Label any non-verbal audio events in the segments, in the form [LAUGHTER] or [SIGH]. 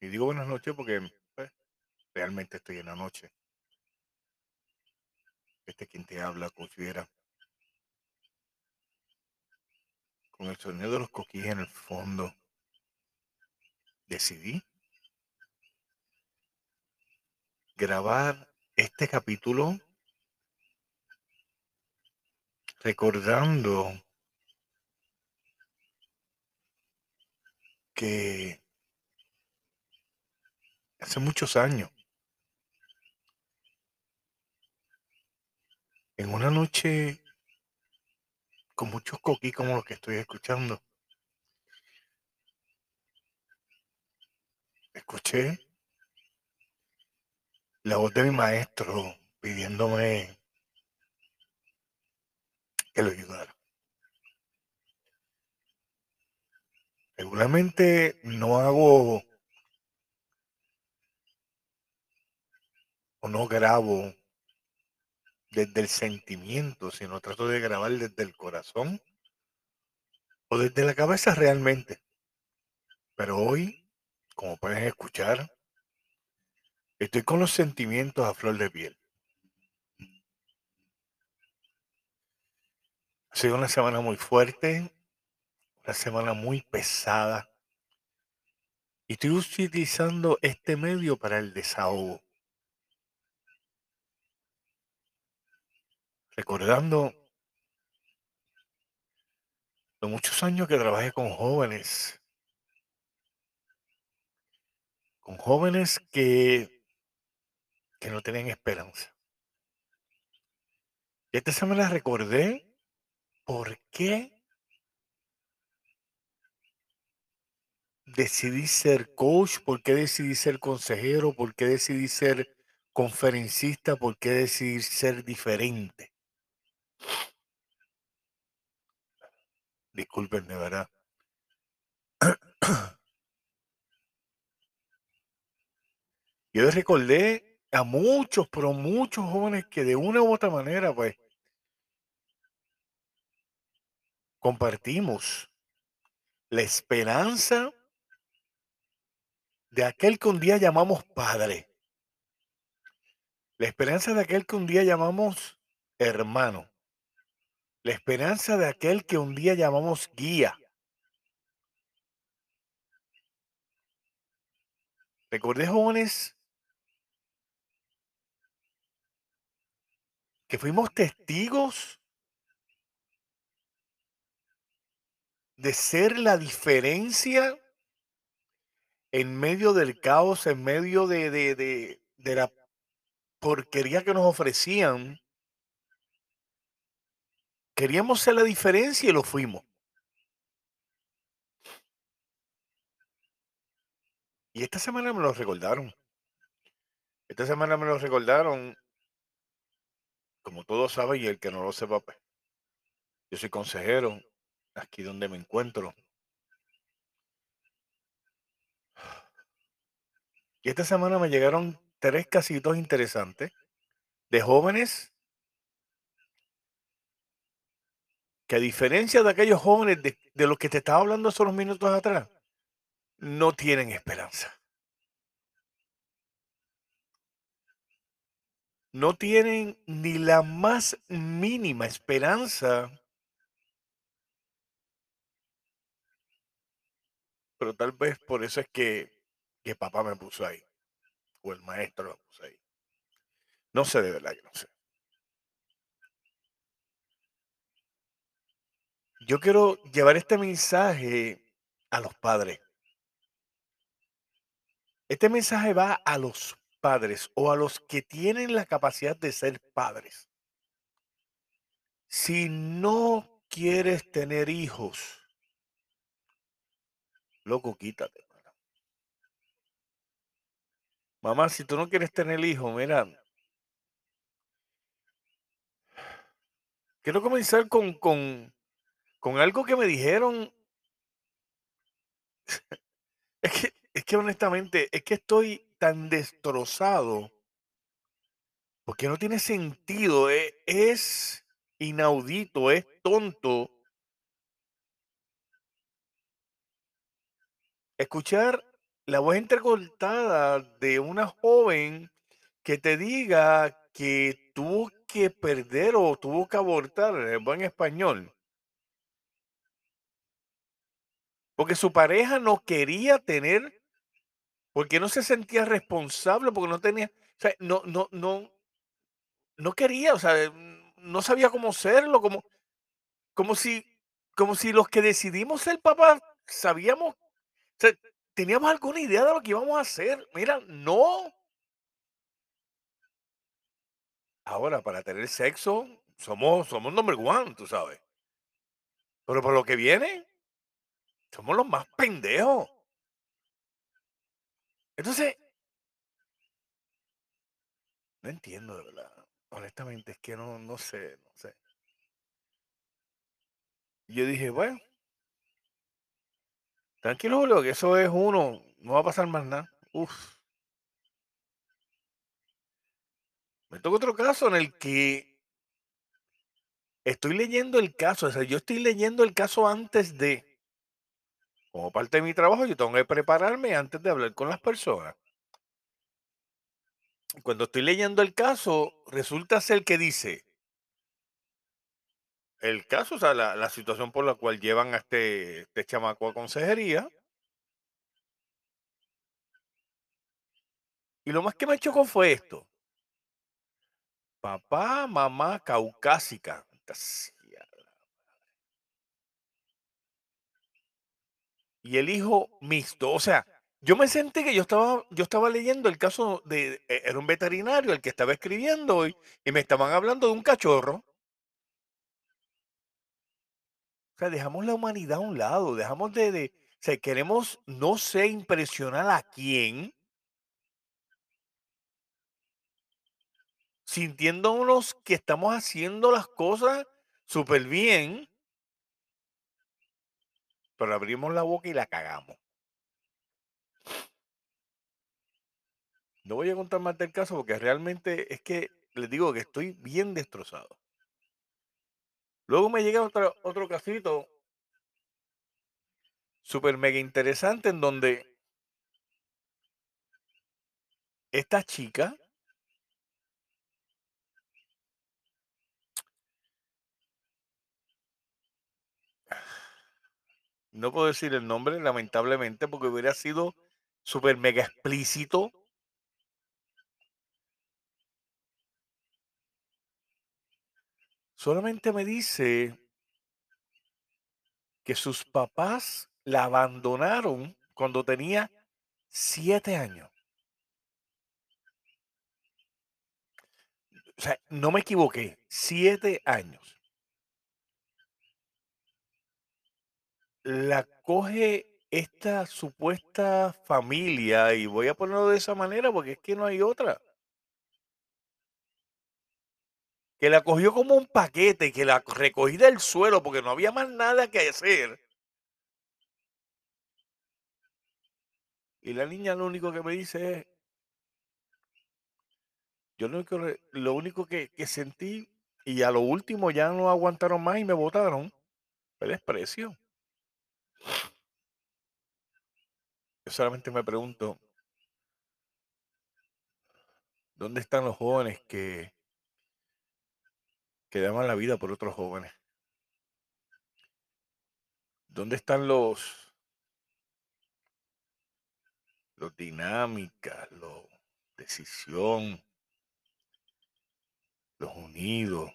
Y digo buenas noches porque pues, realmente estoy en la noche. Este quien te habla, considera con el sonido de los coquillas en el fondo, decidí grabar este capítulo recordando que hace muchos años, en una noche con muchos coquí como los que estoy escuchando, escuché la voz de mi maestro pidiéndome que lo ayudara. Regularmente no hago o no grabo desde el sentimiento, sino trato de grabar desde el corazón o desde la cabeza realmente. Pero hoy, como pueden escuchar, estoy con los sentimientos a flor de piel. Ha sido una semana muy fuerte, una semana muy pesada. Y estoy utilizando este medio para el desahogo. Recordando los muchos años que trabajé con jóvenes. Con jóvenes que, que no tenían esperanza. Y esta semana recordé por qué decidí ser coach, por qué decidí ser consejero, por qué decidí ser conferencista, por qué decidí ser diferente. Disculpen, de verdad. Yo recordé a muchos, pero muchos jóvenes que de una u otra manera, pues, compartimos la esperanza de aquel que un día llamamos Padre. La esperanza de aquel que un día llamamos hermano. La esperanza de aquel que un día llamamos guía. Recordé jóvenes que fuimos testigos de ser la diferencia en medio del caos, en medio de, de, de, de la porquería que nos ofrecían, queríamos ser la diferencia y lo fuimos. Y esta semana me lo recordaron. Esta semana me lo recordaron, como todos saben, y el que no lo sepa, pues, yo soy consejero, aquí donde me encuentro. Y esta semana me llegaron tres casitos interesantes de jóvenes que a diferencia de aquellos jóvenes de, los que te estaba hablando hace unos minutos atrás, no tienen esperanza. No tienen ni la más mínima esperanza. Pero tal vez por eso es que, que papá me puso ahí. O el maestro lo puso ahí. No sé de verdad que no sé. Yo quiero llevar este mensaje a los padres. Este mensaje va a los padres o a los que tienen la capacidad de ser padres. Si no quieres tener hijos, loco, quítate. Mamá, si tú no quieres tener hijos, mira, quiero comenzar con, con, con algo que me dijeron. [LAUGHS] es, que, es que honestamente, es que estoy tan destrozado porque no tiene sentido, es, es inaudito, es tonto escuchar la voz entrecortada de una joven que te diga que tuvo que perder o tuvo que abortar, en buen español, porque su pareja no quería tener, porque no se sentía responsable, porque no tenía, o sea, no, no, no, no quería, o sea, no sabía cómo serlo, como, como si, como si los que decidimos ser papás sabíamos, o sea, teníamos alguna idea de lo que íbamos a hacer. Mira, no. Ahora, para tener sexo, somos, somos number one, tú sabes. Pero por lo que viene, somos los más pendejos. Entonces, no entiendo de verdad. Honestamente, es que no, no sé, no sé. Yo dije, bueno, tranquilo, Julio, que eso es uno, no va a pasar más nada. Uf. Me toca otro caso en el que estoy leyendo el caso, o sea, yo estoy leyendo el caso antes de, como parte de mi trabajo, yo tengo que prepararme antes de hablar con las personas. Cuando estoy leyendo el caso, resulta ser que dice, el caso, o sea, la, situación por la cual llevan a este, este chamaco a consejería. Y lo más que me chocó fue esto. Papá, mamá caucásica. Y el hijo mixto. O sea, yo me sentí que yo estaba, yo estaba leyendo el caso de, e, era un veterinario el que estaba escribiendo y, y me estaban hablando de un cachorro. O sea, dejamos la humanidad a un lado, dejamos de, de o sea, queremos, no sé, impresionar a quién, sintiéndonos que estamos haciendo las cosas súper bien, pero abrimos la boca y la cagamos. No voy a contar más del caso porque realmente es que les digo que estoy bien destrozado. Luego me llega otro, otro casito súper mega interesante en donde esta chica no puedo decir el nombre lamentablemente porque hubiera sido súper mega explícito solamente me dice que sus papás la abandonaron cuando tenía siete años. O sea, no me equivoqué, siete años. La coge esta supuesta familia, y voy a ponerlo de esa manera porque es que no hay otra. Que la cogió como un paquete, que la recogí del suelo porque no había más nada que hacer. Y la niña lo único que me dice es, yo lo único, lo único que, que sentí, y a lo último ya no aguantaron más y me votaron, el desprecio. Yo solamente me pregunto, ¿dónde están los jóvenes que, que daban la vida por otros jóvenes? ¿Dónde están los, los dinámicas, los decisión, los unidos?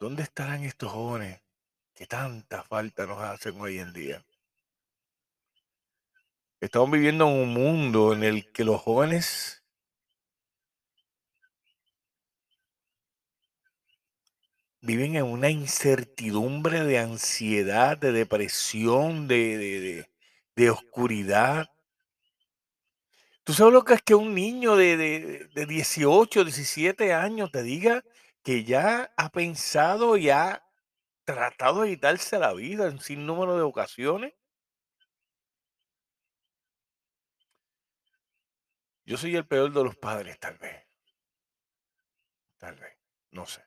¿Dónde estarán estos jóvenes que tanta falta nos hacen hoy en día? Estamos viviendo en un mundo en el que los jóvenes viven en una incertidumbre de ansiedad, de depresión, de, de, de, oscuridad. ¿Tú sabes lo que es que un niño de, de, de 18, 17 años te diga que ya ha pensado y tratado de quitarse la vida en sin número de ocasiones? Yo soy el peor de los padres, tal vez. Tal vez, no sé.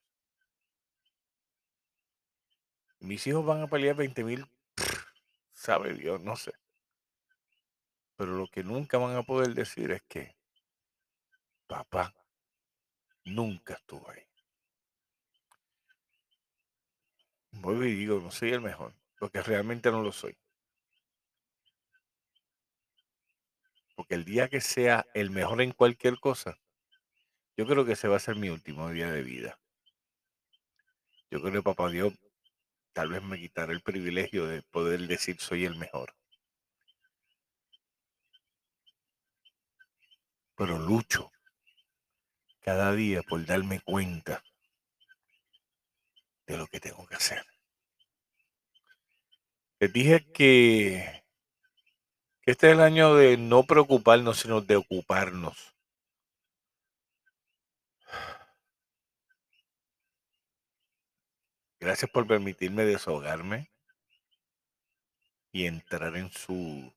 Mis hijos van a pelear 20 mil, [LAUGHS] sabe Dios, no sé. Pero lo que nunca van a poder decir es que papá nunca estuvo ahí. Vuelvo y digo, no soy el mejor, porque realmente no lo soy. Porque el día que sea el mejor en cualquier cosa, yo creo que ese va a ser mi último día de vida. Yo creo que papá Dios tal vez me quitará el privilegio de poder decir soy el mejor. Pero lucho cada día por darme cuenta de lo que tengo que hacer. Les dije que, este es el año de no preocuparnos, sino de ocuparnos. Gracias por permitirme desahogarme y entrar en su,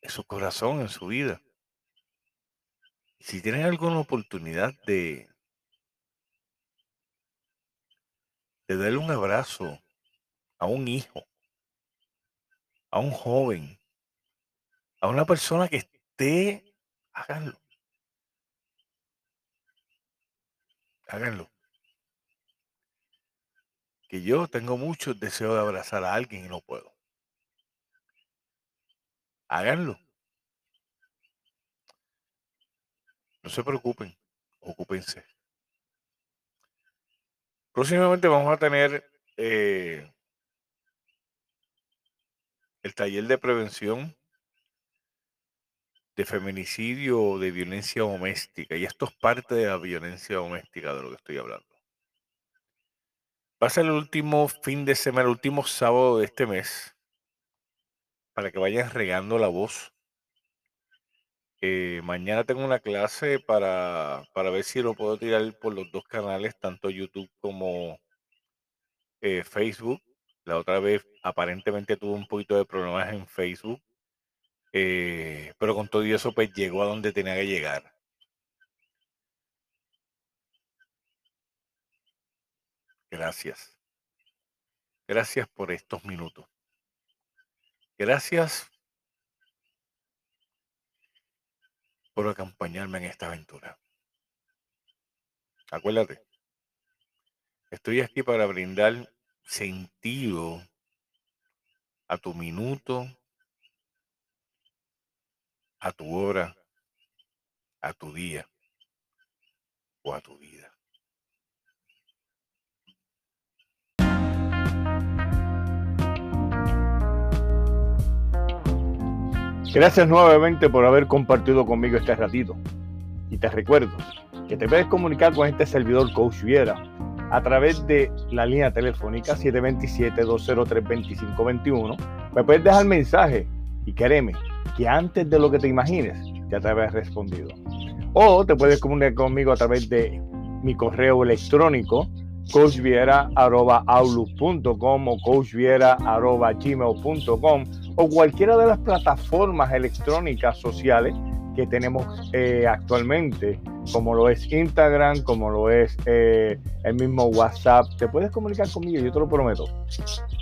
en su corazón, en su vida. Si tienen alguna oportunidad de, de darle un abrazo a un hijo, a un joven, a una persona que esté, háganlo. Háganlo. Que yo tengo mucho deseo de abrazar a alguien y no puedo. Háganlo. No se preocupen, ocúpense. Próximamente vamos a tener eh, el taller de prevención de feminicidio o de violencia doméstica. Y esto es parte de la violencia doméstica de lo que estoy hablando. Va a ser el último fin de semana, el último sábado de este mes, para que vayan regando la voz. Eh, mañana tengo una clase para, para, ver si lo puedo tirar por los dos canales, tanto YouTube como eh, Facebook. La otra vez aparentemente tuvo un poquito de problemas en Facebook. Eh, pero con todo eso, pues llegó a donde tenía que llegar. Gracias. Gracias por estos minutos. Gracias por acompañarme en esta aventura. Acuérdate, estoy aquí para brindar sentido a tu minuto, a tu hora, a tu día o a tu vida. Gracias nuevamente por haber compartido conmigo este ratito. Y te recuerdo que te puedes comunicar con este servidor Coach Viera a través de la línea telefónica 727-203-2521. Me puedes dejar mensaje y créeme que antes de lo que te imagines ya te habrás respondido. O te puedes comunicar conmigo a través de mi correo electrónico coachviera.outlook.com o coachviera.gmail.com o cualquiera de las plataformas electrónicas sociales que tenemos eh, actualmente, como lo es Instagram, como lo es eh, el mismo WhatsApp. Te puedes comunicar conmigo, yo te lo prometo.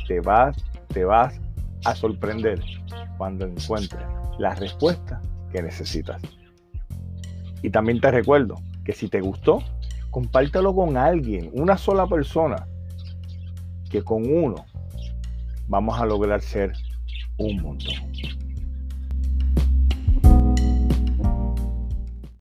Te vas, te vas a sorprender cuando encuentres la respuesta que necesitas. Y también te recuerdo que si te gustó, compártelo con alguien, una sola persona, que con uno vamos a lograr ser un montón.